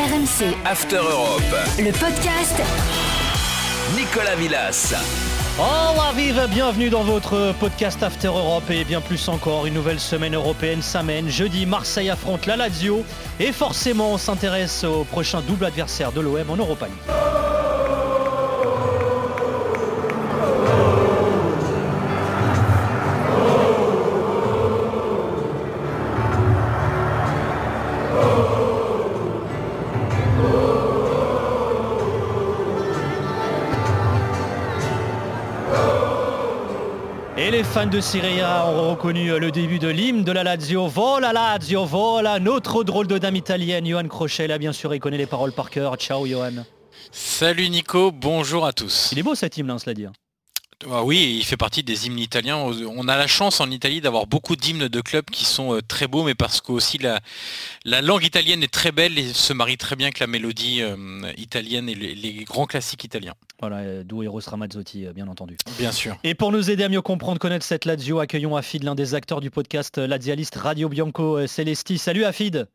RMC. After Europe. Le podcast. Nicolas Villas. Oh vive, bienvenue dans votre podcast After Europe et bien plus encore, une nouvelle semaine européenne s'amène. Jeudi, Marseille affronte la Lazio et forcément on s'intéresse au prochain double adversaire de l'OM en Europa League. Fans de Serie A ont reconnu le début de l'hymne de la Lazio. Vola Lazio, vola, notre drôle de dame italienne. Johan Crochet, là bien sûr, il connaît les paroles par cœur. Ciao Johan. Salut Nico, bonjour à tous. Il est beau cet hymne, hein, cela dit. Ah oui, il fait partie des hymnes italiens. On a la chance en Italie d'avoir beaucoup d'hymnes de clubs qui sont euh, très beaux, mais parce que aussi la, la langue italienne est très belle et se marie très bien avec la mélodie euh, italienne et les, les grands classiques italiens. Voilà, euh, d'où Eros Ramazzotti, bien entendu. Bien sûr. Et pour nous aider à mieux comprendre, connaître cette Lazio, accueillons Afid, l'un des acteurs du podcast Lazialiste Radio Bianco Celesti. Salut Afid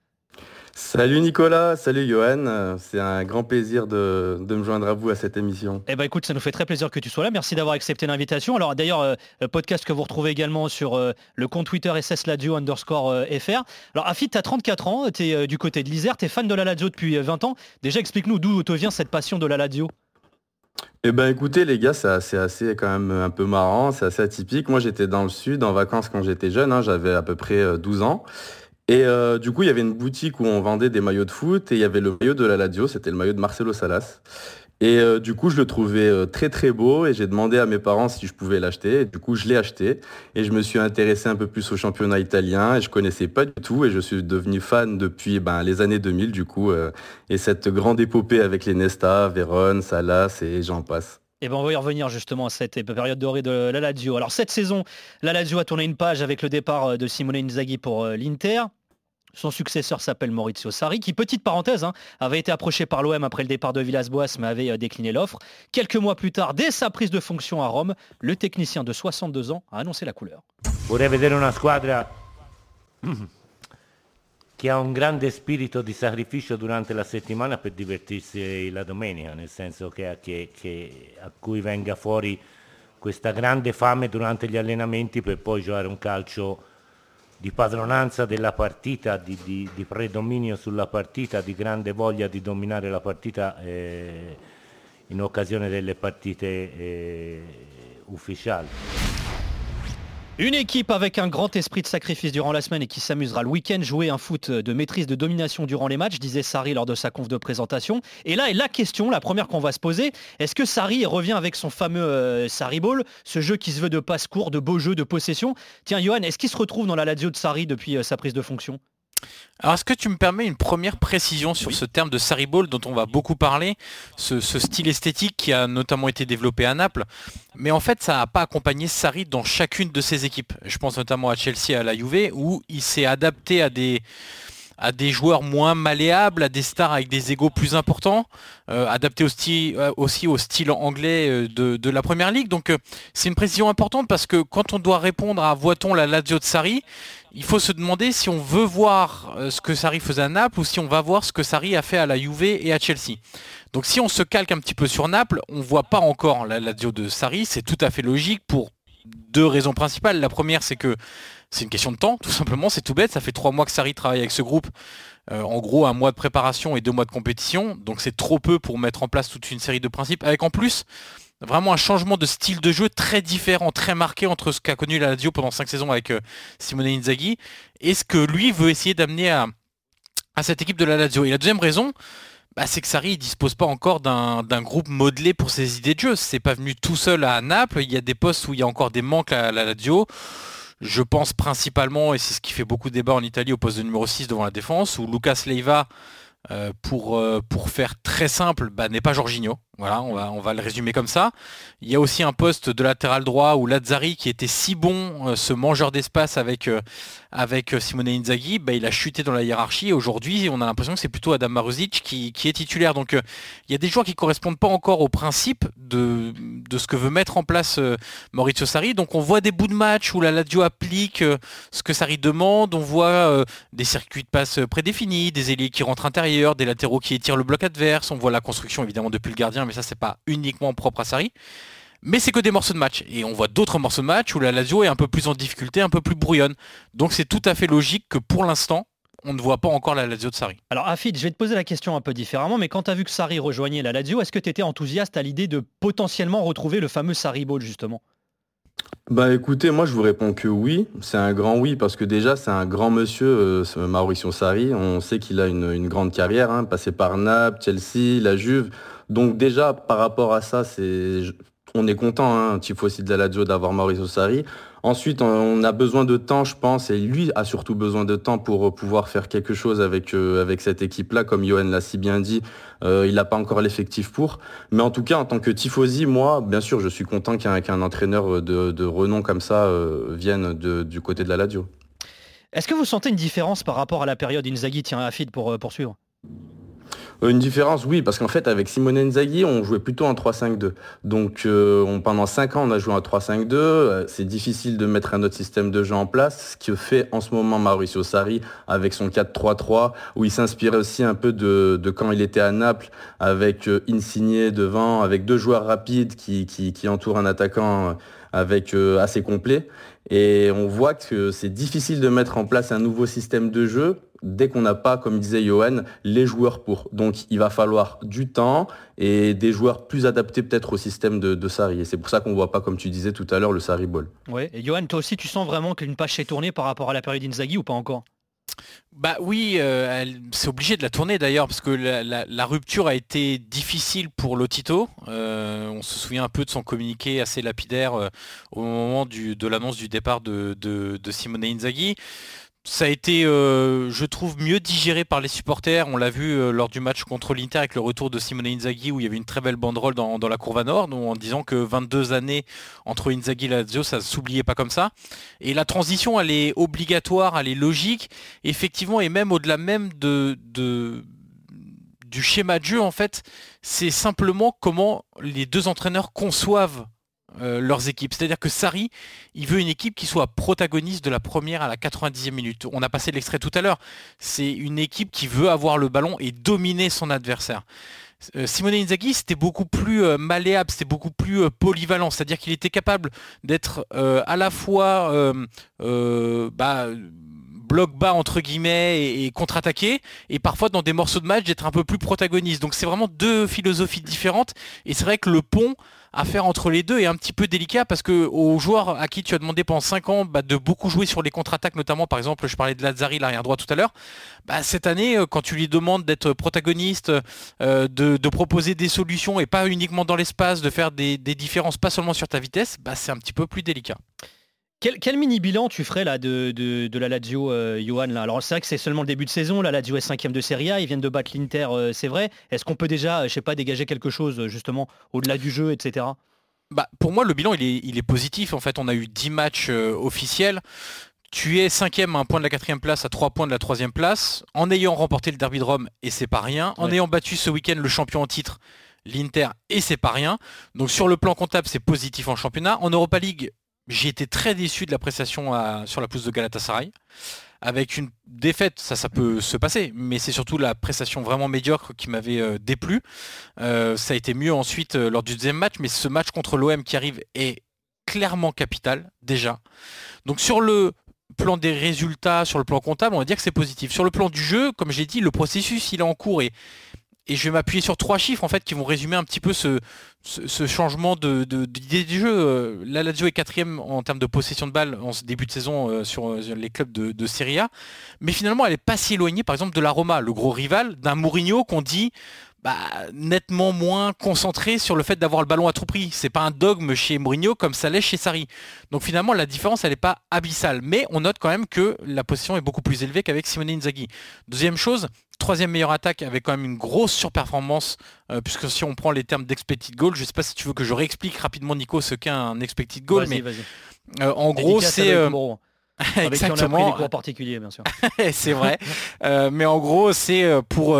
Salut Nicolas, salut Johan, c'est un grand plaisir de, de me joindre à vous à cette émission. Eh ben écoute, ça nous fait très plaisir que tu sois là. Merci d'avoir accepté l'invitation. Alors d'ailleurs, euh, podcast que vous retrouvez également sur euh, le compte Twitter SS Lazio underscore euh, FR. Alors Afid, tu as 34 ans, tu es du côté de l'Isère, tu es fan de la Lazio depuis euh, 20 ans. Déjà, explique-nous d'où te vient cette passion de la Lazio. Eh ben écoutez les gars, c'est assez, assez quand même un peu marrant, c'est assez atypique. Moi j'étais dans le sud en vacances quand j'étais jeune, hein, j'avais à peu près euh, 12 ans. Et euh, du coup il y avait une boutique où on vendait des maillots de foot et il y avait le maillot de la Lazio, c'était le maillot de Marcelo Salas. Et euh, du coup je le trouvais euh, très très beau et j'ai demandé à mes parents si je pouvais l'acheter. Et du coup je l'ai acheté et je me suis intéressé un peu plus au championnat italien et je connaissais pas du tout et je suis devenu fan depuis ben, les années 2000 du coup et cette grande épopée avec les Nesta, Vérone, Salas et j'en passe. Et ben on va y revenir justement à cette période dorée de la Lazio. Alors cette saison, la Lazio a tourné une page avec le départ de Simone Inzaghi pour l'Inter. Son successeur s'appelle Maurizio Sarri, qui, petite parenthèse, hein, avait été approché par l'OM après le départ de Villas-Boas, mais avait euh, décliné l'offre. Quelques mois plus tard, dès sa prise de fonction à Rome, le technicien de 62 ans a annoncé la couleur. Vorrei vedere una squadra? Che ha un grande spirito di sacrificio durante la settimana per divertirsi la domenica, nel senso che, che- che- a cui venga fuori questa grande fame durante gli allenamenti per poi giocare un calcio di padronanza della partita, di, di- di predominio sulla partita, di grande voglia di dominare la partita eh, in occasione delle partite eh, ufficiali. Une équipe avec un grand esprit de sacrifice durant la semaine et qui s'amusera le week-end, jouer un foot de maîtrise de domination durant les matchs, disait Sarri lors de sa conf de présentation. Et là est la question, la première qu'on va se poser, est-ce que Sarri revient avec son fameux euh, Sarri Ball, ce jeu qui se veut de passe-court, de beau jeu, de possession? Tiens Johan, est-ce qu'il se retrouve dans la Lazio de Sarri depuis euh, sa prise de fonction? Alors est-ce que tu me permets une première précision sur ce terme de Sarri Ball dont on va beaucoup parler, ce, ce style esthétique qui a notamment été développé à Naples, mais en fait ça n'a pas accompagné Sarri dans chacune de ses équipes. Je pense notamment à Chelsea et à la Juve où il s'est adapté à des à des joueurs moins malléables, à des stars avec des égos plus importants, euh, adapté euh, aussi au style anglais euh, de, de la Première Ligue. Donc euh, c'est une précision importante parce que quand on doit répondre à voit-on la Lazio de Sarri, il faut se demander si on veut voir euh, ce que Sarri faisait à Naples ou si on va voir ce que Sarri a fait à la Juve et à Chelsea. Donc si on se calque un petit peu sur Naples, on voit pas encore la Lazio de Sarri, c'est tout à fait logique pour deux raisons principales. La première, c'est que c'est une question de temps, tout simplement, c'est tout bête. Ça fait trois mois que Sarri travaille avec ce groupe. Euh, en gros, un mois de préparation et deux mois de compétition. Donc c'est trop peu pour mettre en place toute une série de principes. Avec en plus vraiment un changement de style de jeu très différent, très marqué entre ce qu'a connu la Lazio pendant cinq saisons avec euh, Simone Inzaghi et ce que lui veut essayer d'amener à, cette équipe de la Lazio. Et la deuxième raison, bah, c'est que Sarri ne dispose pas encore d'un groupe modelé pour ses idées de jeu. C'est pas venu tout seul à Naples. Il y a des postes où il y a encore des manques à la Lazio. Je pense principalement, et c'est ce qui fait beaucoup de débat en Italie, au poste de numéro 6 devant la défense, où Lucas Leiva, euh, pour, euh, pour faire très simple, bah, n'est pas Jorginho. Voilà, on va, le résumer comme ça. Il y a aussi un poste de latéral droit où Lazzari, qui était si bon, euh, ce mangeur d'espace avec, euh, euh, Simone Inzaghi, bah, il a chuté dans la hiérarchie. Aujourd'hui, on a l'impression que c'est plutôt Adam Maruzic qui, est titulaire. Donc il y a des joueurs qui ne correspondent pas encore au principe de, de, ce que veut mettre en place Maurizio Sarri. Donc on voit des bouts de match où la Lazio applique ce que Sarri demande. On voit des circuits de passe prédéfinis, des ailiers qui rentrent intérieur, des latéraux qui étirent le bloc adverse. On voit la construction évidemment depuis le gardien mais ça c'est pas uniquement propre à Sarri. Mais c'est que des morceaux de match. Et on voit d'autres morceaux de match où la Lazio est un peu plus en difficulté, un peu plus brouillonne. Donc c'est tout à fait logique que pour l'instant, on ne voit pas encore la Lazio de Sarri. Alors Afid, je vais te poser la question un peu différemment, mais quand tu as vu que Sarri rejoignait la Lazio, est-ce que tu étais enthousiaste à l'idée de potentiellement retrouver le fameux Sarri Ball justement? Bah écoutez, moi je vous réponds que oui, c'est un grand oui parce que déjà c'est un grand monsieur, euh, Mauricio Sarri, on sait qu'il a une, grande carrière, hein, passé par Naples, Chelsea, la Juve, donc déjà, par rapport à ça, on est content, hein, Tifosi de la Lazio, d'avoir Mauricio Sarri. Ensuite, on a besoin de temps, je pense, et lui a surtout besoin de temps pour pouvoir faire quelque chose avec, euh, avec cette équipe-là. Comme Johan l'a si bien dit, euh, il n'a pas encore l'effectif pour. Mais en tout cas, en tant que Tifosi, moi, bien sûr, je suis content qu'un entraîneur de, renom comme ça euh, vienne du côté de la Lazio. Est-ce que vous sentez une différence par rapport à la période Inzaghi Tiens, Afid, pour poursuivre? euh, une différence, oui, parce qu'en fait, avec Simone Inzaghi, on jouait plutôt en 3-5-2. Donc, euh, pendant 5 ans, on a joué en 3-5-2. Euh, c'est difficile de mettre un autre système de jeu en place, ce que fait en ce moment Mauricio Sarri avec son 4-3-3, où il s'inspirait aussi un peu de, quand il était à Naples, avec Insigné devant, avec deux joueurs rapides qui, qui entourent un attaquant avec assez complet. Et on voit que c'est difficile de mettre en place un nouveau système de jeu dès qu'on n'a pas, comme disait Johan, les joueurs pour. Donc il va falloir du temps et des joueurs plus adaptés peut-être au système de, de Sarri. Et c'est pour ça qu'on ne voit pas, comme tu disais tout à l'heure, le Sarri Ball. Ouais. Et Johan, toi aussi, tu sens vraiment qu'une page s'est tournée par rapport à la période Inzaghi ou pas encore? Bah oui, euh, c'est obligé de la tourner d'ailleurs parce que la, rupture a été difficile pour Lotito. Euh, on se souvient un peu de son communiqué assez lapidaire euh, au moment de l'annonce du départ de, de Simone Inzaghi ça a été, euh, je trouve, mieux digéré par les supporters. On l'a vu euh, lors du match contre l'Inter avec le retour de Simone Inzaghi où il y avait une très belle banderole dans, la courbe nord, en disant que 22 années entre Inzaghi et Lazio, ça ne s'oubliait pas comme ça. Et la transition, elle est obligatoire, elle est logique, effectivement, et même au-delà même de, du schéma de jeu, en fait, c'est simplement comment les deux entraîneurs conçoivent euh, leurs équipes. C'est-à-dire que Sarri, il veut une équipe qui soit protagoniste de la première à la 90e minute. On a passé l'extrait tout à l'heure. C'est une équipe qui veut avoir le ballon et dominer son adversaire. Euh, Simone Inzaghi, c'était beaucoup plus euh, malléable, c'était beaucoup plus polyvalent, c'est-à-dire qu'il était capable d'être à la fois bah, bloc bas entre guillemets et, et contre-attaquer et parfois dans des morceaux de match d'être un peu plus protagoniste. Donc c'est vraiment deux philosophies différentes et c'est vrai que le pont à faire entre les deux est un petit peu délicat parce que aux joueurs à qui tu as demandé pendant 5 ans bah, de beaucoup jouer sur les contre-attaques, notamment par exemple, je parlais de Lazzari, l'arrière droit tout à l'heure, bah, cette année, euh, quand tu lui demandes d'être protagoniste, euh, de, proposer des solutions et pas uniquement dans l'espace, de faire des, différences pas seulement sur ta vitesse, bah, c'est un petit peu plus délicat. Quel, mini bilan tu ferais là de, de, la Lazio, euh, Johan là? Alors c'est vrai que c'est seulement le début de saison, la Lazio est cinquième de Serie A, ils viennent de battre l'Inter, euh, c'est vrai. Est-ce qu'on peut déjà, je sais pas, dégager quelque chose justement au-delà du jeu, etc. Bah, pour moi, le bilan il est, il est positif. En fait, on a eu 10 matchs euh, officiels. Tu es cinquième à un point de la quatrième place, à trois points de la troisième place, en ayant remporté le Derby de Rome, et c'est pas rien, en ayant battu ce week-end le champion en titre, l'Inter, et c'est pas rien. Donc sur le plan comptable, c'est positif en championnat. En Europa League, j'ai été très déçu de la prestation sur la pousse de Galatasaray. Avec une défaite, ça, ça peut se passer, mais c'est surtout la prestation vraiment médiocre qui m'avait euh, déplu. Euh, ça a été mieux ensuite euh, lors du deuxième match, mais ce match contre l'OM qui arrive est clairement capital, déjà. Donc sur le plan des résultats, sur le plan comptable, on va dire que c'est positif. Sur le plan du jeu, comme j'ai dit, le processus, il est en cours et et je vais m'appuyer sur trois chiffres en fait qui vont résumer un petit peu ce, changement d'idée du jeu. Euh, la Lazio est quatrième en termes de possession de balle en début de saison euh, sur euh, les clubs de, de, Serie A, mais finalement elle n'est pas si éloignée par exemple de la Roma, le gros rival, d'un Mourinho qu'on dit bah, nettement moins concentré sur le fait d'avoir le ballon à tout prix. C'est pas un dogme chez Mourinho comme ça l'est chez Sarri. Donc finalement la différence elle n'est pas abyssale, mais on note quand même que la possession est beaucoup plus élevée qu'avec Simone Inzaghi. Deuxième chose, troisième meilleure attaque avec quand même une grosse surperformance, euh, puisque si on prend les termes d'expected goal, je ne sais pas si tu veux que je réexplique rapidement Nico ce qu'est un expected goal, mais euh, en gros c'est... Euh, Exactement. Qui on a particuliers, bien sûr. c'est vrai. mais en gros, c'est pour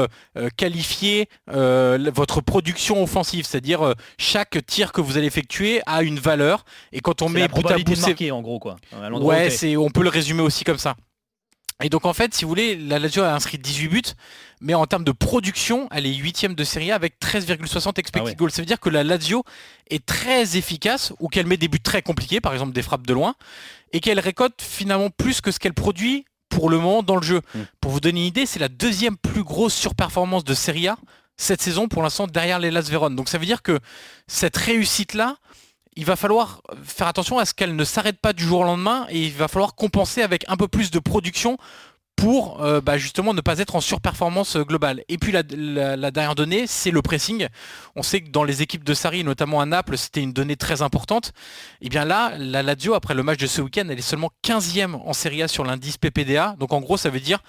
qualifier votre production offensive, c'est-à-dire chaque tir que vous allez effectuer a une valeur. Et quand on met la probabilité à pousser... en gros, quoi. Ouais, c'est, on peut le résumer aussi comme ça. Et donc en fait, si vous voulez, la Lazio a inscrit 18 buts, mais en termes de production, elle est huitième de Serie A avec 13,60 expected ah goals. Ça veut dire que la Lazio est très efficace ou qu'elle met des buts très compliqués, par exemple des frappes de loin, et qu'elle récolte finalement plus que ce qu'elle produit pour le moment dans le jeu. Mm. Pour vous donner une idée, c'est la deuxième plus grosse surperformance de Serie A cette saison pour l'instant derrière les Las Véron. Donc ça veut dire que cette réussite-là, il va falloir faire attention à ce qu'elle ne s'arrête pas du jour au lendemain et il va falloir compenser avec un peu plus de production pour euh, bah, justement ne pas être en surperformance globale. Et puis la, dernière donnée, c'est le pressing. On sait que dans les équipes de Sarri, notamment à Naples, c'était une donnée très importante. Et bien là, la Lazio, après le match de ce week-end, elle est seulement 15e en Serie A sur l'indice PPDA. Donc en gros, ça veut dire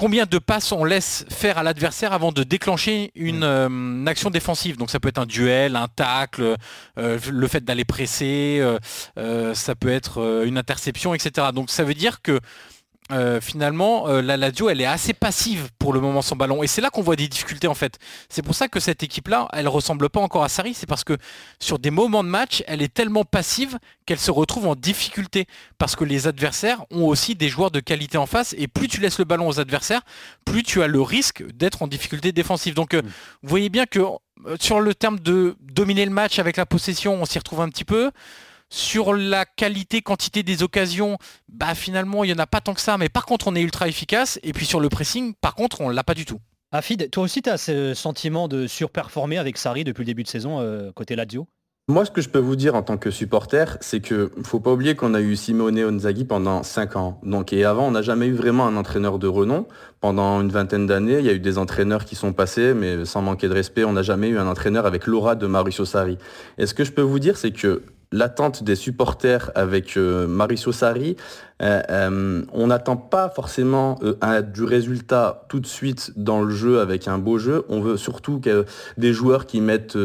combien de passes on laisse faire à l'adversaire avant de déclencher une, mm. euh, action défensive? Donc ça peut être un duel, un tacle, euh, le fait d'aller presser, euh, ça peut être une interception, etc. Donc ça veut dire que euh, finalement, euh, la Lazio, elle est assez passive pour le moment sans ballon. Et c'est là qu'on voit des difficultés en fait. C'est pour ça que cette équipe-là, elle ressemble pas encore à Sarri. C'est parce que sur des moments de match, elle est tellement passive qu'elle se retrouve en difficulté. Parce que les adversaires ont aussi des joueurs de qualité en face. Et plus tu laisses le ballon aux adversaires, plus tu as le risque d'être en difficulté défensive. Donc, euh, mm. vous voyez bien que sur le terme de dominer le match avec la possession, on s'y retrouve un petit peu. Sur la qualité, quantité des occasions, bah finalement il n'y en a pas tant que ça, mais par contre on est ultra efficace. Et puis sur le pressing, par contre on l'a pas du tout. Afid, toi aussi tu as ce sentiment de surperformer avec Sarri depuis le début de saison euh, côté Lazio? Moi, ce que je peux vous dire en tant que supporter, c'est que faut pas oublier qu'on a eu Simone Onzaghi pendant 5 ans. Donc, et avant, on n'a jamais eu vraiment un entraîneur de renom. Pendant une vingtaine d'années, il y a eu des entraîneurs qui sont passés, mais sans manquer de respect, on n'a jamais eu un entraîneur avec l'aura de Mauricio Sarri. Et ce que je peux vous dire, c'est que l'attente des supporters avec euh, Mauricio Sarri, euh, euh, on n'attend pas forcément du résultat tout de suite dans le jeu avec un beau jeu. On veut surtout que des joueurs qui mettent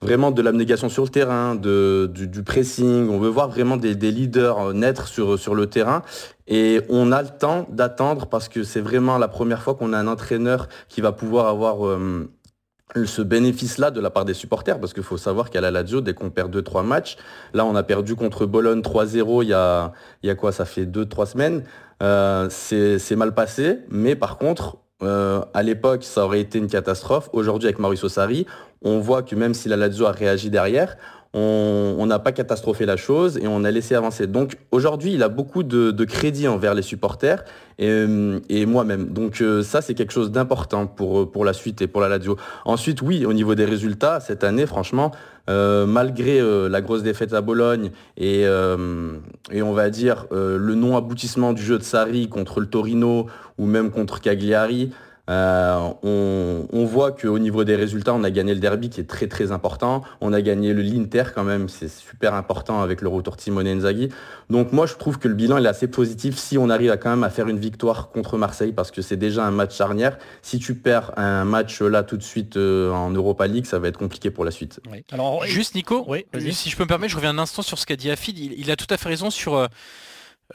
vraiment de l'abnégation sur le terrain, du, pressing. On veut voir vraiment des, leaders naître sur, sur le terrain. Et on a le temps d'attendre parce que c'est vraiment la première fois qu'on a un entraîneur qui va pouvoir avoir ce bénéfice-là de la part des supporters, parce qu'il faut savoir qu'à la Lazio, dès qu'on perd 2-3 matchs, là on a perdu contre Bologne 3-0 il y a, y a quoi, ça fait 2-3 semaines, euh, c'est mal passé, mais par contre, euh, à l'époque, ça aurait été une catastrophe. Aujourd'hui, avec Mauricio Sarri, on voit que même si la Lazio a réagi derrière, on n'a pas catastrophé la chose et on a laissé avancer. Donc aujourd'hui, il a beaucoup de, crédit envers les supporters et, euh, moi-même. Donc euh, ça, c'est quelque chose d'important pour, pour la suite et pour la Lazio. Ensuite, oui, au niveau des résultats, cette année, franchement, euh, malgré la grosse défaite à Bologne et, et on va dire le non-aboutissement du jeu de Sarri contre le Torino ou même contre Cagliari, euh, on, voit qu'au niveau des résultats, on a gagné le derby qui est très très important. On a gagné le l'Inter quand même, c'est super important avec le retour de Simone Inzaghi. Donc moi je trouve que le bilan est assez positif si on arrive à quand même à faire une victoire contre Marseille parce que c'est déjà un match charnière. Si tu perds un match là tout de suite euh, en Europa League, ça va être compliqué pour la suite. Alors juste Nico, si je peux me permettre, je reviens un instant sur ce qu'a dit Afid. Il, a tout à fait raison sur euh,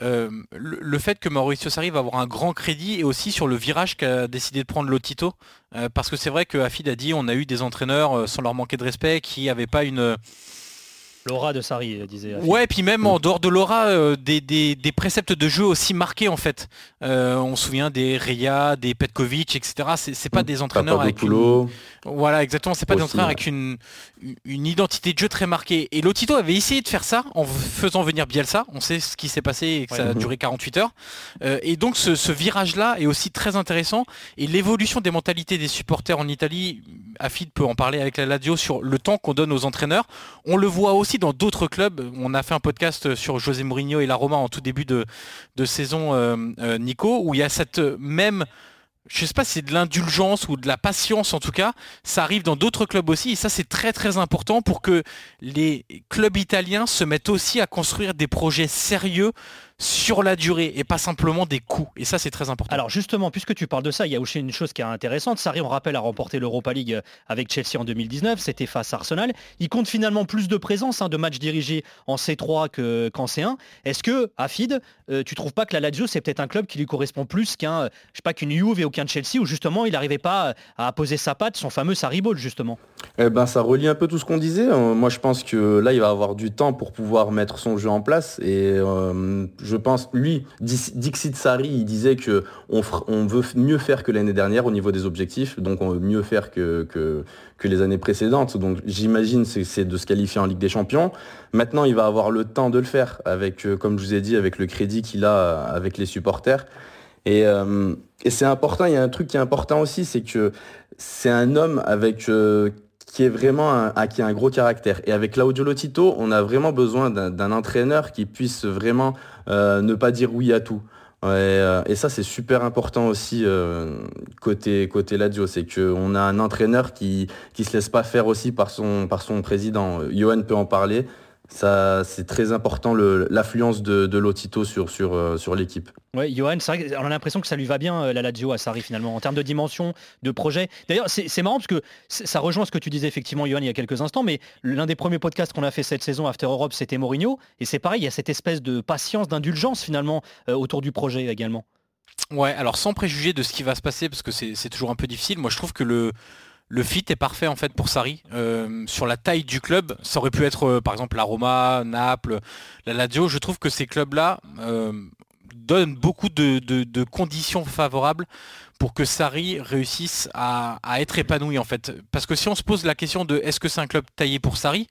euh, le, fait que Mauricio Sarri va avoir un grand crédit et aussi sur le virage qu'a décidé de prendre Lotito. Euh, parce que c'est vrai que Afid a dit on a eu des entraîneurs, euh, sans leur manquer de respect, qui n'avaient pas une L'aura de Sarri, disait. Ouais, puis même en dehors de l'aura, euh, des, préceptes de jeu aussi marqués en fait. Euh, on se souvient des Reya, des Petkovic, etc. C'est pas mm. des entraîneurs avec une... Voilà, exactement. C'est pas des entraîneurs avec une, une identité de jeu très marquée. Et Lotito avait essayé de faire ça en faisant venir Bielsa. On sait ce qui s'est passé et que ça a duré 48 heures. Euh, et donc ce, virage-là est aussi très intéressant. Et l'évolution des mentalités des supporters en Italie, Afid peut en parler avec la Ladio sur le temps qu'on donne aux entraîneurs. On le voit aussi dans d'autres clubs. On a fait un podcast sur José Mourinho et la Roma en tout début de, saison, euh, euh, Nico, où il y a cette même je sais pas si c'est de l'indulgence ou de la patience en tout cas, ça arrive dans d'autres clubs aussi et ça c'est très très important pour que les clubs italiens se mettent aussi à construire des projets sérieux sur la durée et pas simplement des coups. Et ça, c'est très important. Alors justement, puisque tu parles de ça, il y a aussi une chose qui est intéressante. Sarri, on rappelle, a remporté l'Europa League avec Chelsea en 2019. C'était face à Arsenal. Il compte finalement plus de présence hein, de matchs dirigés en C3 qu'en C1. Est-ce que, Afid, euh, tu trouves pas que la Lazio, c'est peut-être un club qui lui correspond plus qu'un, je sais pas, qu'une Juve et aucun Chelsea, où justement il n'arrivait pas à poser sa patte, son fameux Sarri Ball, justement? Eh ben, ça relie un peu tout ce qu'on disait. Euh, moi, je pense que là, il va avoir du temps pour pouvoir mettre son jeu en place. Et euh, je pense, lui, Dixit Sari, il disait que on, veut mieux faire que l'année dernière au niveau des objectifs. Donc, on veut mieux faire que, que, les années précédentes. Donc, j'imagine c'est, de se qualifier en Ligue des Champions. Maintenant, il va avoir le temps de le faire avec, euh, comme je vous ai dit, avec le crédit qu'il a avec les supporters. Et, et c'est important. Il y a un truc qui est important aussi, c'est que c'est un homme avec qui est vraiment un, a un gros caractère. Et avec Claudio Lotito, on a vraiment besoin d'un entraîneur qui puisse vraiment euh, ne pas dire oui à tout. Euh, et, ça, c'est super important aussi euh, côté côté c'est qu'on a un entraîneur qui qui se laisse pas faire aussi par son par son président. Johan peut en parler ça, c'est très important l'affluence de, de Lotito sur, sur, euh, sur l'équipe. Oui, Johan, on a l'impression que ça lui va bien euh, la Lazio à Sarri finalement en termes de dimension, de projet. D'ailleurs, c'est marrant parce que ça rejoint ce que tu disais effectivement, Johan, il y a quelques instants, mais l'un des premiers podcasts qu'on a fait cette saison After Europe, c'était Mourinho, et c'est pareil, il y a cette espèce de patience, d'indulgence finalement euh, autour du projet également. Ouais, alors sans préjuger de ce qui va se passer, parce que c'est toujours un peu difficile, moi je trouve que le, le fit est parfait en fait pour Sarri. Euh, sur la taille du club, ça aurait pu être euh, par exemple la Roma, Naples, la Lazio. Je trouve que ces clubs-là euh, donnent beaucoup de, conditions favorables pour que Sarri réussisse à, être épanoui en fait. Parce que si on se pose la question de est-ce que c'est un club taillé pour Sarri,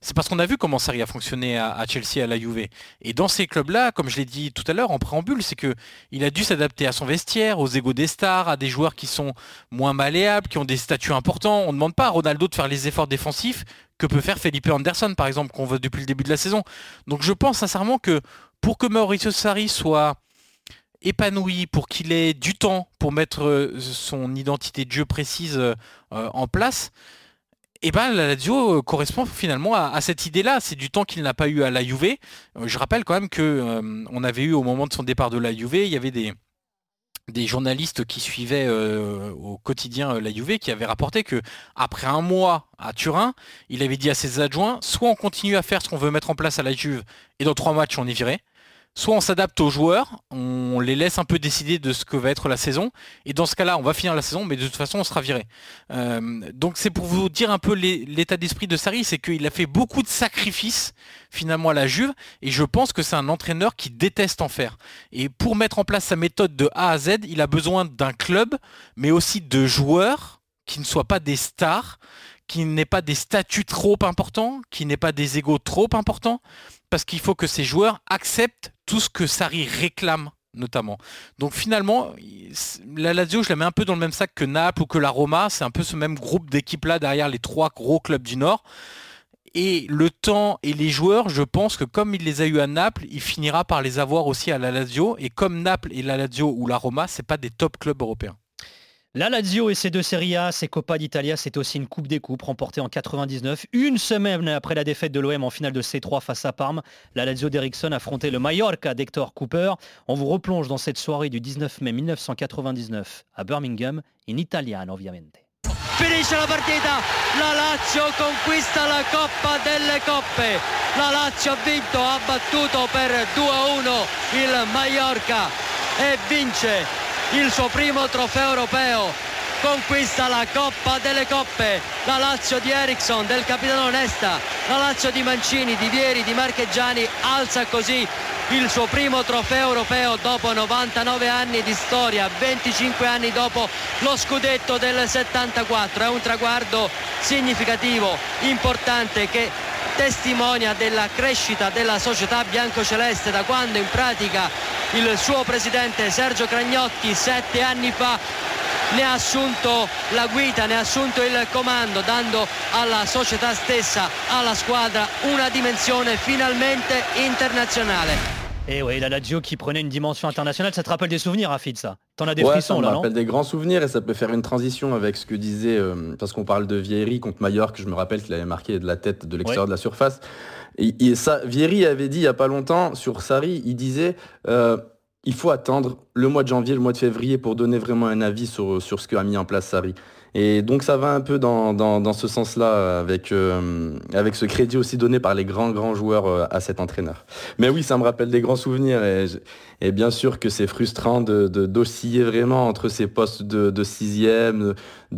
c'est parce qu'on a vu comment Sarri a fonctionné à, Chelsea, à la Juve. Et dans ces clubs-là, comme je l'ai dit tout à l'heure en préambule, c'est que il a dû s'adapter à son vestiaire, aux égos des stars, à des joueurs qui sont moins malléables, qui ont des statuts importants. On ne demande pas à Ronaldo de faire les efforts défensifs que peut faire Felipe Anderson, par exemple, qu'on voit depuis le début de la saison. Donc je pense sincèrement que pour que Mauricio Sarri soit épanoui, pour qu'il ait du temps pour mettre euh, son identité de jeu précise euh, en place, et eh ben la Lazio euh, correspond finalement à, cette idée-là. C'est du temps qu'il n'a pas eu à la Juve. Euh, je rappelle quand même que euh, on avait eu au moment de son départ de la Juve, il y avait des journalistes qui suivaient au quotidien la Juve qui avaient rapporté que après un mois à Turin, il avait dit à ses adjoints soit on continue à faire ce qu'on veut mettre en place à la Juve et dans trois matchs on est viré, soit on s'adapte aux joueurs, on les laisse un peu décider de ce que va être la saison, et dans ce cas-là, on va finir la saison, mais de toute façon, on sera viré. Euh, donc c'est pour vous dire un peu l'état d'esprit de Sarri, c'est qu'il a fait beaucoup de sacrifices finalement à la Juve, et je pense que c'est un entraîneur qui déteste en faire. Et pour mettre en place sa méthode de A à Z, il a besoin d'un club, mais aussi de joueurs qui ne soient pas des stars, qui n'aient pas des statuts trop importants, qui n'aient pas des égaux trop importants, parce qu'il faut que ces joueurs acceptent tout ce que Sarri réclame notamment. Donc finalement, la Lazio, je la mets un peu dans le même sac que Naples ou que la Roma. C'est un peu ce même groupe d'équipes-là derrière les trois gros clubs du Nord. Et le temps et les joueurs, je pense que comme il les a eu à Naples, il finira par les avoir aussi à la Lazio. Et comme Naples et la Lazio ou la Roma, c'est pas des top clubs européens. La Lazio et ses deux Serie A, ses Coppa d'Italia, c'est aussi une Coupe des Coupes remportée en 99. Une semaine après la défaite de l'OM en finale de C3 face à Parme, la Lazio d'Eriksson affrontait le Mallorca d'Hector Cooper. On vous replonge dans cette soirée du 19 mai 1999 à Birmingham, in italiano ovviamente. Finisce la partita, la Lazio conquista la Coppa delle Coppe. La Lazio ha vinto, ha battuto per 2-1 il Mallorca e vince il suo primo trofeo europeo. Conquista la Coppa delle Coppe, la Lazio di Ericsson, del capitano Nesta, la Lazio di Mancini, di Vieri, di Marcheggiani alza così il suo primo trofeo europeo dopo 99 anni di storia, 25 anni dopo lo scudetto del 74. È un traguardo significativo, importante che testimonia della crescita della società biancoceleste da quando in pratica il suo presidente Sergio Cragnotti sette anni fa ne ha assunto la guida, ne ha assunto il comando, dando alla società stessa, alla squadra, una dimensione finalmente internazionale. Et eh oui, la Lazio qui prenait une dimension internationale, ça te rappelle des souvenirs, Rafid, ça T'en as des Ouais, frissons ça me là, non rappelle des grands souvenirs et ça peut faire une transition avec ce que disait, euh, parce qu'on parle de Vieri contre Mallorca, je me rappelle qu'il avait marqué de la tête de l'extérieur de la surface. Et, et ça, Vieri avait dit il y a pas longtemps sur Sarri, il disait euh, il faut attendre le mois de janvier, le mois de février pour donner vraiment un avis sur, sur ce qu'a mis en place Sarri. Et donc ça va un peu dans, dans, dans ce sens-là, avec, euh, avec ce crédit aussi donné par les grands, grands joueurs euh, à cet entraîneur. Mais oui, ça me rappelle des grands souvenirs. Et, je- et bien sûr que c'est frustrant de, de- d'osciller vraiment entre ces postes de, de sixième, de,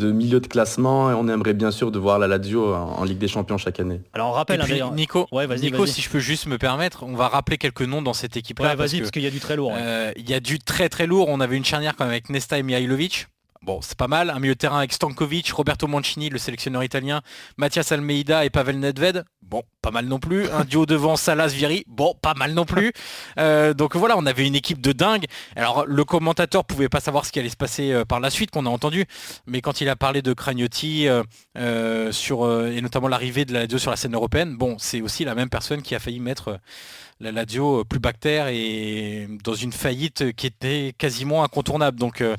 de milieu de classement. Et on aimerait bien sûr de voir la Lazio en, en Ligue des Champions chaque année. Alors on rappelle, hein, puis, Nico, Ouais, si je peux juste me permettre, on va rappeler quelques noms dans cette équipe-là. Ouais, vas-y, parce qu'il y a du très lourd. euh, Il y a du très très lourd. On avait une charnière quand même avec Nesta et Mihailovic. Bon, c'est pas mal. Un milieu de terrain avec Stankovic, Roberto Mancini, le sélectionneur italien, Mathias Almeida et Pavel Nedved. Bon, pas mal non plus. Un duo devant Salas Vieri. Bon, pas mal non plus. Euh, donc voilà, on avait une équipe de dingue. Alors le commentateur pouvait pas savoir ce qui allait se passer euh, par la suite qu'on a entendu, mais quand il a parlé de Cragnotti euh, sur et notamment l'arrivée de la Lazio sur la scène européenne, bon, c'est aussi la même personne qui a failli mettre la Lazio euh, plus bactère et dans une faillite qui était quasiment incontournable. Donc euh,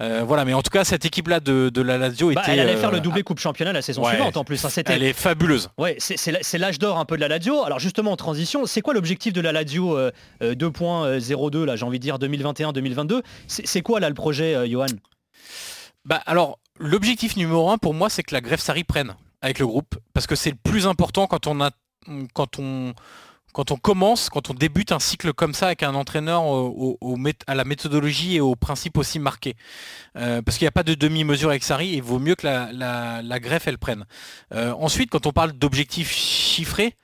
euh, voilà, mais en tout cas cette équipe-là de, de la Lazio Bah, était. elle allait faire le doublé Coupe Championnat la saison ouais. suivante en plus. hein, c'était Elle est fabuleuse. Ouais, c'est- l'âge d'or un peu de la Lazio. Alors justement en transition, c'est quoi l'objectif de la Lazio euh, euh, 2.02 là, j'ai envie de dire 2021-2022 C'est c'est quoi là le projet, Johan? Bah alors, l'objectif numéro un pour moi, c'est que la greffe Sarri prenne avec le groupe, parce que c'est le plus important quand on a, quand on, quand on commence, quand on débute un cycle comme ça avec un entraîneur au- au- au à la méthodologie et aux principes aussi marqués. Euh, parce qu'il n'y a pas de demi-mesure avec Sarri, et il vaut mieux que la, la- la greffe elle prenne. Euh, ensuite, quand on parle d'objectifs chiffrés,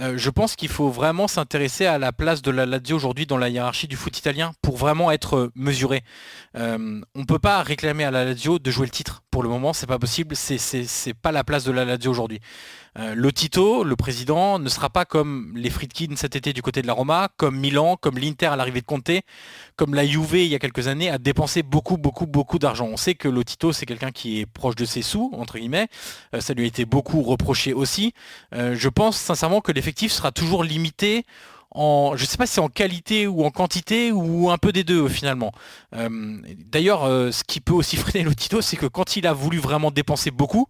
euh, je pense qu'il faut vraiment s'intéresser à la place de la Lazio aujourd'hui dans la hiérarchie du foot italien pour vraiment être mesuré. Euh, on ne peut pas réclamer à la Lazio de jouer le titre. Pour le moment, c'est pas possible. C'est pas la place de la Lazio aujourd'hui. Euh, le Tito, le président, ne sera pas comme les Friedkin cet été du côté de la Roma, comme Milan, comme l'Inter à l'arrivée de Conte, comme la Juve il y a quelques années, a dépensé beaucoup, beaucoup, beaucoup d'argent. On sait que le Tito, c'est quelqu'un qui est proche de ses sous, entre guillemets. Euh, ça lui a été beaucoup reproché aussi. Euh, je pense sincèrement que l'effectif sera toujours limité en, je sais pas si c'est en qualité ou en quantité ou un peu des deux euh, finalement. Euh, D'ailleurs, euh, ce qui peut aussi freiner le Tito, c'est que quand il a voulu vraiment dépenser beaucoup,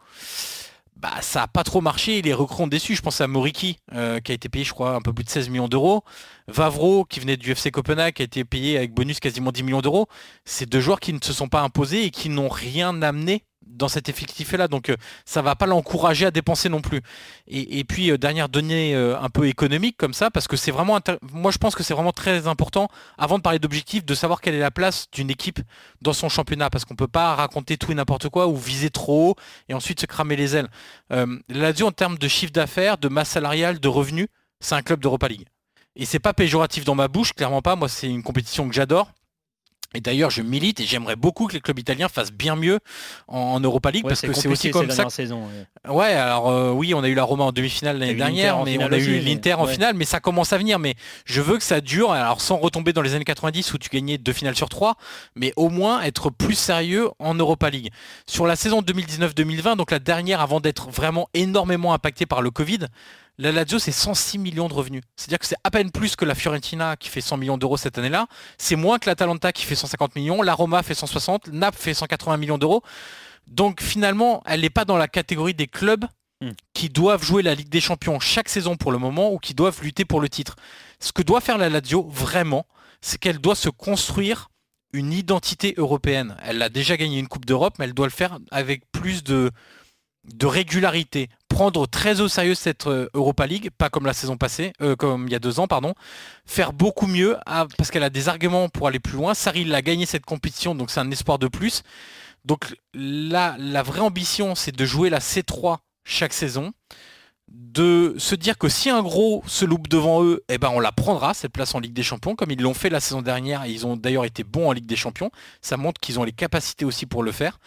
bah, ça n'a pas trop marché, les recrues ont déçu. Je pense à Moriki, qui a été payé, je crois, un peu plus de 16 millions d'euros. Vavro, qui venait du FC Copenhague, qui a été payé avec bonus quasiment 10 millions d'euros. C'est deux joueurs qui ne se sont pas imposés et qui n'ont rien amené dans cet effectif-là. Donc euh, ça va pas l'encourager à dépenser non plus. Et, puis, euh, dernière donnée euh, un peu économique comme ça, parce que c'est vraiment... Moi, je pense que c'est vraiment très important, avant de parler d'objectifs, de savoir quelle est la place d'une équipe dans son championnat, parce qu'on peut pas raconter tout et n'importe quoi ou viser trop haut et ensuite se cramer les ailes. Euh, la Lazio, en termes de chiffre d'affaires, de masse salariale, de revenus, c'est un club d'Europa League. Et c'est pas péjoratif dans ma bouche, clairement pas. Moi, c'est une compétition que j'adore. Et d'ailleurs, je milite et j'aimerais beaucoup que les clubs italiens fassent bien mieux en, en Europa League Ouais, parce que c'est aussi comme ça. saisons, ouais. Ouais, alors euh, oui, on a eu la Roma en demi-finale l'année dernière, mais on a eu l'Inter en finale, mais ça commence à venir. Mais je veux que ça dure, alors sans retomber dans les années 90 où tu gagnais deux finales sur trois, mais au moins être plus sérieux en Europa League. Sur la saison 2019-2020, donc la dernière avant d'être vraiment énormément impactée par le Covid, la Lazio, c'est 106 millions de revenus. C'est-à-dire que c'est à peine plus que la Fiorentina qui fait 100 millions d'euros cette année-là. C'est moins que l'Atalanta qui fait 150 millions. La Roma fait 160. Naples fait 180 millions d'euros. Donc finalement, elle n'est pas dans la catégorie des clubs Hmm. qui doivent jouer la Ligue des Champions chaque saison pour le moment ou qui doivent lutter pour le titre. Ce que doit faire la Lazio vraiment, c'est qu'elle doit se construire une identité européenne. Elle a déjà gagné une Coupe d'Europe, mais elle doit le faire avec plus de, de régularité. Prendre très au sérieux cette euh, Europa League, pas comme la saison passée, euh, comme il y a deux ans, pardon. Faire beaucoup mieux, ah, parce qu'elle a des arguments pour aller plus loin. Sarri il a gagné cette compétition, donc c'est un espoir de plus. Donc là, la vraie ambition, c'est de jouer la C3 chaque saison, de se dire que si un gros se loupe devant eux, eh ben on la prendra cette place en Ligue des Champions, comme ils l'ont fait la saison dernière et ils ont d'ailleurs été bons en Ligue des Champions. Ça montre qu'ils ont les capacités aussi pour le faire.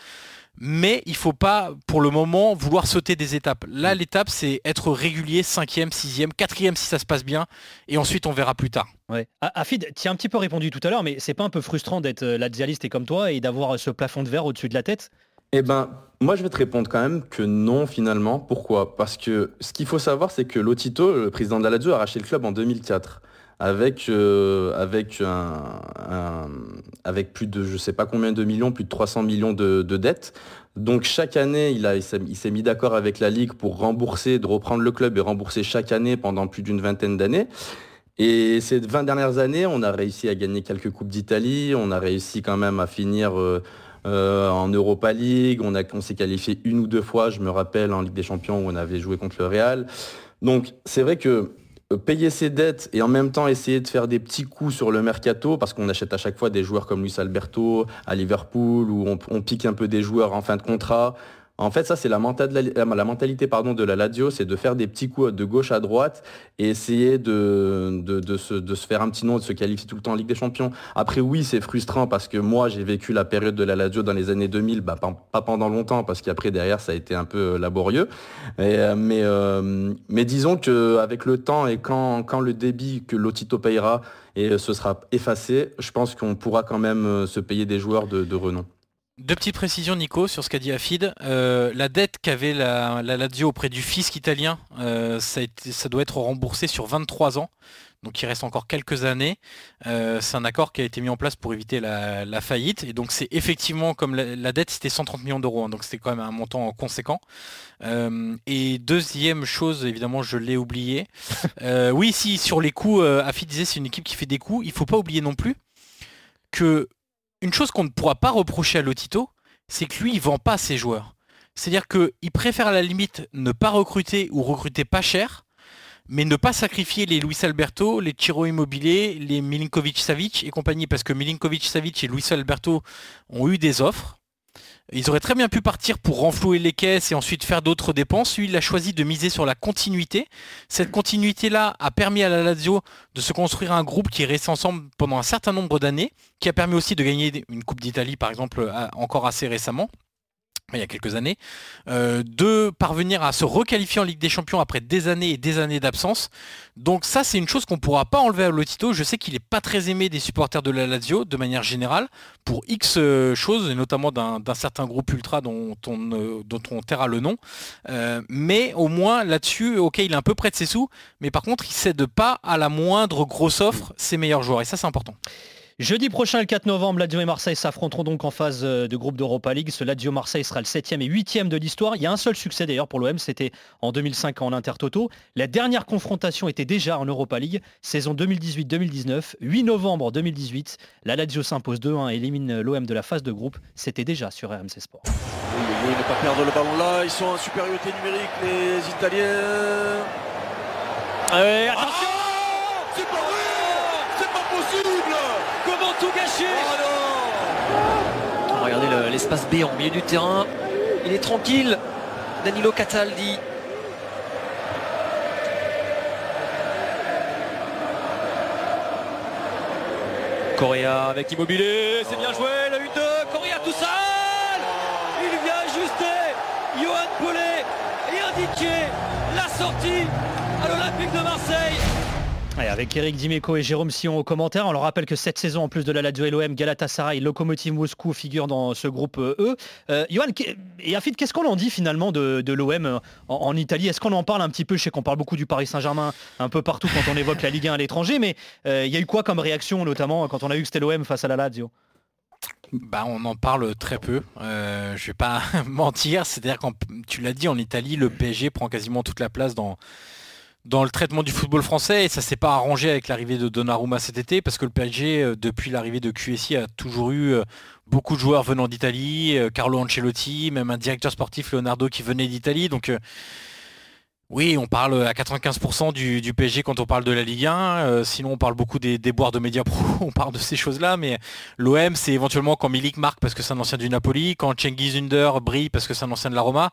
Mais il faut pas, pour le moment, vouloir sauter des étapes. Là, l'étape, c'est être régulier, cinquième, sixième, quatrième si ça se passe bien, et ensuite on verra plus tard. Ouais. Ah, Afid, tu as un petit peu répondu tout à l'heure, mais c'est pas un peu frustrant d'être euh, lazialiste et comme toi et d'avoir euh, ce plafond de verre au-dessus de la tête? Eh ben, moi je vais te répondre quand même que non finalement. Pourquoi? Parce que ce qu'il faut savoir, c'est que Lotito, le président de la Lazio, a arraché le club en 2004. Avec, avec, avec plus de je sais pas combien de millions, plus de 300 millions de, dettes. Donc chaque année, il, il s'est mis d'accord avec la Ligue pour rembourser, de reprendre le club et rembourser chaque année pendant plus d'une vingtaine d'années. Et ces 20 dernières années, on a réussi à gagner quelques Coupes d'Italie, on a réussi quand même à finir euh, en Europa League, on, a, on s'est qualifié une ou deux fois, je me rappelle, en Ligue des Champions où on avait joué contre le Real. Donc c'est vrai que euh, payer ses dettes et en même temps essayer de faire des petits coups sur le mercato, parce qu'on achète à chaque fois des joueurs comme Luis Alberto à Liverpool, où on, pique un peu des joueurs en fin de contrat, en fait, ça, c'est la, mentalité pardon, de la Lazio, c'est de faire des petits coups de gauche à droite et essayer de, se, faire un petit nom, de se qualifier tout le temps en Ligue des Champions. Après, oui, c'est frustrant parce que moi, j'ai vécu la période de la Lazio dans les années 2000, bah, pas, pendant longtemps, parce qu'après, derrière, ça a été un peu euh, laborieux. Euh, mais, euh, mais disons qu'avec le temps et quand, quand le débit que Lotito payera et ce sera effacé, je pense qu'on pourra quand même se payer des joueurs de renom. Deux petites précisions, Nico, sur ce qu'a dit Afid. Euh, la dette qu'avait la, Lazio auprès du fisc italien, euh, ça, doit être remboursé sur 23 ans. Donc il reste encore quelques années. Euh, c'est un accord qui a été mis en place pour éviter la, faillite. Et donc c'est effectivement comme la, dette, c'était 130 millions d'euros. Hein. donc c'était quand même un montant conséquent. et deuxième chose, évidemment, je l'ai oublié. oui, si sur les coups, Afid disait c'est une équipe qui fait des coups. Il ne faut pas oublier non plus que une chose qu'on ne pourra pas reprocher à Lotito, c'est que lui, il vend pas ses joueurs. C'est-à-dire qu'il préfère à la limite ne pas recruter ou recruter pas cher, mais ne pas sacrifier les Luis Alberto, les Chiro Immobilier, les Milinkovic Savic et compagnie, parce que Milinkovic Savic et Luis Alberto ont eu des offres. Ils auraient très bien pu partir pour renflouer les caisses et ensuite faire d'autres dépenses. Lui, il a choisi de miser sur la continuité. Cette continuité-là a permis à la Lazio de se construire un groupe qui est resté ensemble pendant un certain nombre d'années, qui a permis aussi de gagner une Coupe d'Italie, par exemple, encore assez récemment il y a quelques années, euh, de parvenir à se requalifier en Ligue des Champions après des années et des années d'absence. Donc ça, c'est une chose qu'on ne pourra pas enlever à Lotito. Je sais qu'il n'est pas très aimé des supporters de la Lazio, de manière générale, pour X euh, choses, et notamment d'un certain groupe ultra dont on, euh, le nom. mais au moins, là-dessus, ok, il est un peu près de ses sous, mais par contre, il ne cède pas à la moindre grosse offre ses meilleurs joueurs, et ça, c'est important. Jeudi prochain, le 4 novembre, Lazio et Marseille s'affronteront donc en phase euh, de groupe d'Europa League. Ce Lazio Marseille sera le 7e et 8e de l'histoire. Il y a un seul succès d'ailleurs pour l'OM, c'était en 2005 en Intertoto. La dernière confrontation était déjà en Europa League, saison 2018-2019, 8 novembre 2018. La Lazio s'impose 2-1 et élimine l'OM de la phase de groupe. C'était déjà sur RMC Sport. Oui, ne pas perdre le ballon là, ils sont en supériorité numérique les Italiens. Allez, attention C'est pas vrai C'est pas possible Comment tout gâcher oh Regardez l'espace B en milieu du terrain. Il est tranquille. Danilo Cataldi. Correa avec Immobilier, c'est bien joué, le 1-2, Correa tout seul Il vient ajuster Johan Paulet et indiquer la sortie à l'Olympique de Marseille avec Eric Dimeco et Jérôme Sion au commentaire, on leur rappelle que cette saison, en plus de la Lazio LOM, Galatasaray, Lokomotiv Moscou figurent dans ce groupe E. Johan et Afid, qu'est-ce qu'on en dit finalement de, l'OM euh, en, Italie? Est-ce qu'on en parle un petit peu? Je sais qu'on parle beaucoup du Paris Saint-Germain un peu partout quand on évoque la Ligue 1 à l'étranger, mais il y a eu quoi comme réaction, notamment quand on a eu que c'était l'OM face à la Lazio? Bah, on en parle très peu. Euh, je vais pas mentir, c'est-à-dire quand tu l'as dit en Italie, le PSG prend quasiment toute la place dans dans le traitement du football français et ça s'est pas arrangé avec l'arrivée de Donnarumma cet été parce que le PSG euh, depuis l'arrivée de QSI a toujours eu euh, beaucoup de joueurs venant d'Italie, euh, Carlo Ancelotti, même un directeur sportif Leonardo qui venait d'Italie. Donc oui, on parle à 95% du, PSG quand on parle de la Ligue 1. sinon, on parle beaucoup des, boires de médias pro. On parle de ces choses-là. Mais l'OM, c'est éventuellement quand Milik marque parce que c'est un ancien du Napoli, quand Cengiz Under brille parce que c'est un ancien de la Roma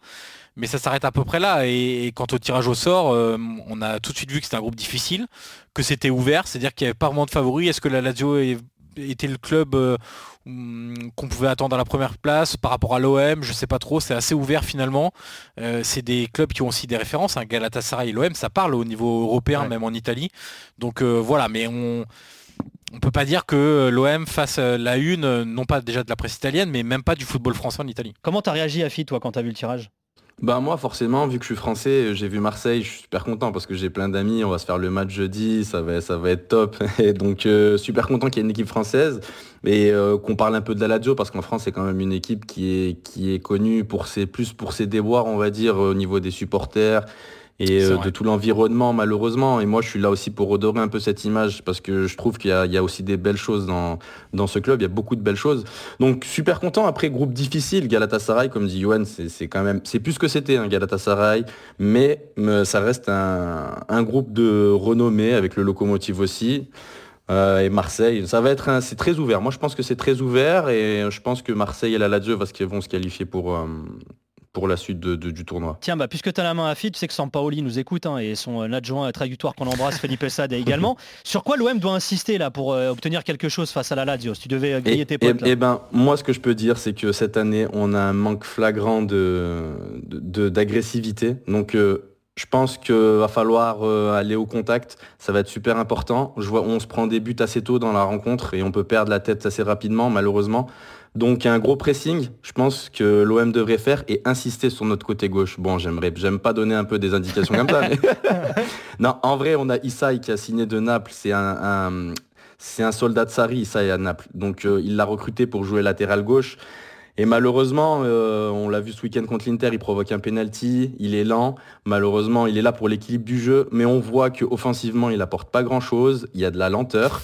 mais ça s'arrête à peu près là. Et, quant au tirage au sort, euh, on a tout de suite vu que c'était un groupe difficile, que c'était ouvert, c'est-à-dire qu'il n'y avait pas vraiment de favoris. Est-ce que la Lazio était le club euh, qu'on pouvait attendre à la première place par rapport à l'OM Je ne sais pas trop, c'est assez ouvert finalement. Euh, c'est des clubs qui ont aussi des références. Hein. Galatasaray et l'OM, ça parle au niveau européen, même en Italie. Donc voilà, mais on on peut pas dire que l'OM fasse la une, non pas déjà de la presse italienne, mais même pas du football français en Italie. Comment tu as réagi, Afi, toi, quand tu as vu le tirage? Bah moi forcément vu que je suis français, j'ai vu Marseille, je suis super content parce que j'ai plein d'amis, on va se faire le match jeudi, ça va, ça va être top. Et donc euh, super content qu'il y ait une équipe française et euh, qu'on parle un peu de la Lazio parce qu'en France c'est quand même une équipe qui est qui est connue pour ses plus pour ses déboires on va dire au niveau des supporters et euh, de tout l'environnement malheureusement. Et moi je suis là aussi pour redorer un peu cette image parce que je trouve qu'il y y a aussi des belles choses dans, dans ce club, il y a beaucoup de belles choses. Donc super content, après groupe difficile, Galatasaray comme dit Johan, c'est c'est quand même, c'est plus que c'était un Galatasaray, mais ça reste un, un groupe de renommée avec le locomotive aussi. Euh, et Marseille, ça va être un- c'est très ouvert. Moi, je pense que c'est très ouvert et je pense que Marseille et la Lazio vont se qualifier pour, euh, pour la suite de- de- du tournoi. Tiens, bah, puisque tu as la main à tu sais que Sampaoli nous écoute hein, et son euh, adjoint trajectoire qu'on embrasse, Felipe Sade également. Sur quoi l'OM doit insister là pour euh, obtenir quelque chose face à la Lazio Si tu devais euh, griller Et, tes potes. et- et ben, moi, ce que je peux dire, c'est que cette année, on a un manque flagrant de, de- de- d'agressivité. Donc, euh, je pense qu'il va falloir euh, aller au contact. Ça va être super important. Je vois, on se prend des buts assez tôt dans la rencontre et on peut perdre la tête assez rapidement, malheureusement. Donc, un gros pressing, je pense que l'OM devrait faire et insister sur notre côté gauche. Bon, j'aimerais, j'aime pas donner un peu des indications comme ça. mais- non, en vrai, on a Issaï qui a signé de Naples. C'est un, un- c'est un soldat de Sarri, Issaï à Naples. Donc, euh, il l'a recruté pour jouer latéral gauche. Et malheureusement, euh, on l'a vu ce week-end contre l'Inter, il provoque un penalty, il est lent. Malheureusement, il est là pour l'équilibre du jeu, mais on voit qu'offensivement, il apporte pas grand-chose. Il y a de la lenteur.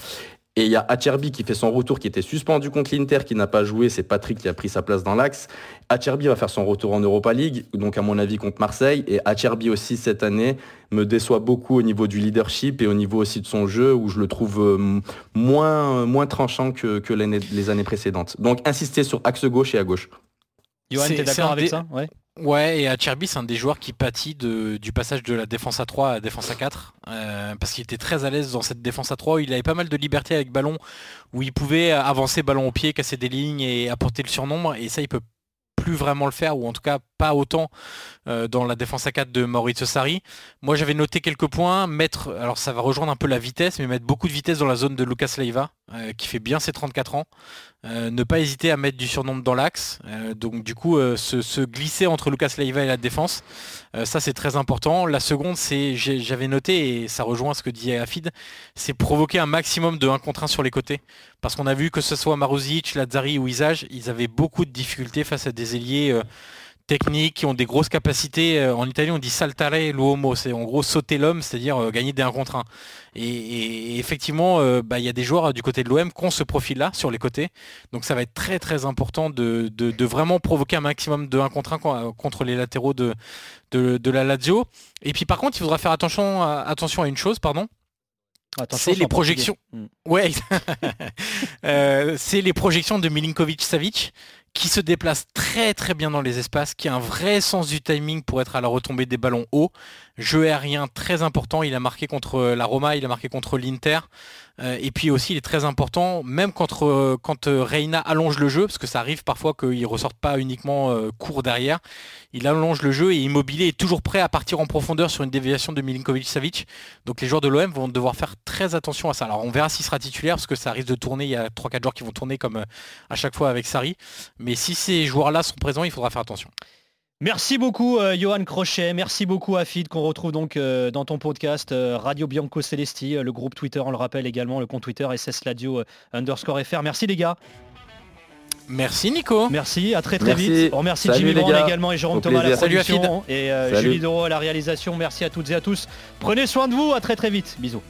Et il y a Acerbi qui fait son retour, qui était suspendu contre l'Inter, qui n'a pas joué. C'est Patrick qui a pris sa place dans l'axe. Acerbi va faire son retour en Europa League, donc à mon avis contre Marseille. Et Acerbi aussi cette année me déçoit beaucoup au niveau du leadership et au niveau aussi de son jeu, où je le trouve euh, moins, moins tranchant que, les années précédentes. Donc insister sur axe gauche et à gauche. Johan, t'es d'accord avec ça? Ouais Ouais, et Acerbi, c'est un des joueurs qui pâtit du passage de la défense à 3 à la défense à 4, euh, parce qu'il était très à l'aise dans cette défense à 3, il avait pas mal de liberté avec ballon, où il pouvait avancer ballon au pied, casser des lignes et apporter le surnombre, et ça il peut plus vraiment le faire, ou en tout cas pas autant euh, dans la défense à 4 de Maurizio Sarri. Moi j'avais noté quelques points, mettre, alors ça va rejoindre un peu la vitesse, mais mettre beaucoup de vitesse dans la zone de Lucas Leiva, euh, qui fait bien ses 34 ans. Euh, ne pas hésiter à mettre du surnombre dans l'axe. Donc du coup, se, se glisser entre Lucas Leiva et la défense, ça c'est très important. La seconde, c'est j'avais noté et ça rejoint ce que dit Afid, c'est provoquer un maximum de 1 contre 1 sur les côtés. Parce qu'on a vu que ce soit Maruzic, Lazzari ou Isage, ils avaient beaucoup de difficultés face à des ailiers techniques qui ont des grosses capacités. Euh, En Italie, on dit saltare l'uomo, c'est en gros sauter l'homme, c'est-à-dire euh, gagner des 1 contre 1. Et, effectivement, euh, bah, il y a des joueurs du côté de l'OM qui ont ce profil-là sur les côtés. Donc ça va être très très important de, de- de vraiment provoquer un maximum de 1 contre 1 co- contre les latéraux de, de, de la Lazio. Et puis par contre, il faudra faire attention à, attention à une chose, pardon. Attention, c'est les projections. Mm. Ouais, Euh, c'est les projections de Milinkovic-Savic qui se déplace très très bien dans les espaces, qui a un vrai sens du timing pour être à la retombée des ballons hauts. Jeu aérien très important, il a marqué contre la Roma, il a marqué contre l'Inter. Euh, et puis aussi il est très important, même euh, quand euh, Reina allonge le jeu, parce que ça arrive parfois qu'il ne ressorte pas uniquement euh, court derrière, il allonge le jeu et Immobilier est toujours prêt à partir en profondeur sur une déviation de Milinkovic-Savic. Donc les joueurs de l'OM vont devoir faire très attention à ça. Alors on verra s'il sera titulaire, parce que ça risque de tourner, il y a 3-4 joueurs qui vont tourner comme euh, à chaque fois avec Sarri. Mais si ces joueurs-là sont présents, il faudra faire attention. Merci beaucoup euh, Johan Crochet, merci beaucoup Afid qu'on retrouve donc euh, dans ton podcast euh, Radio Bianco Celesti, euh, le groupe Twitter, on le rappelle également, le compte Twitter SS Radio euh, underscore FR. Merci les gars, Merci Nico. merci, à très très Merci. vite. On remercie Salut, Jimmy gars. également et Jérôme Au Thomas à la. Salut, production et euh. Julie Doro à la réalisation. Merci à toutes et à tous. Prenez soin de vous, à très très vite. Bisous.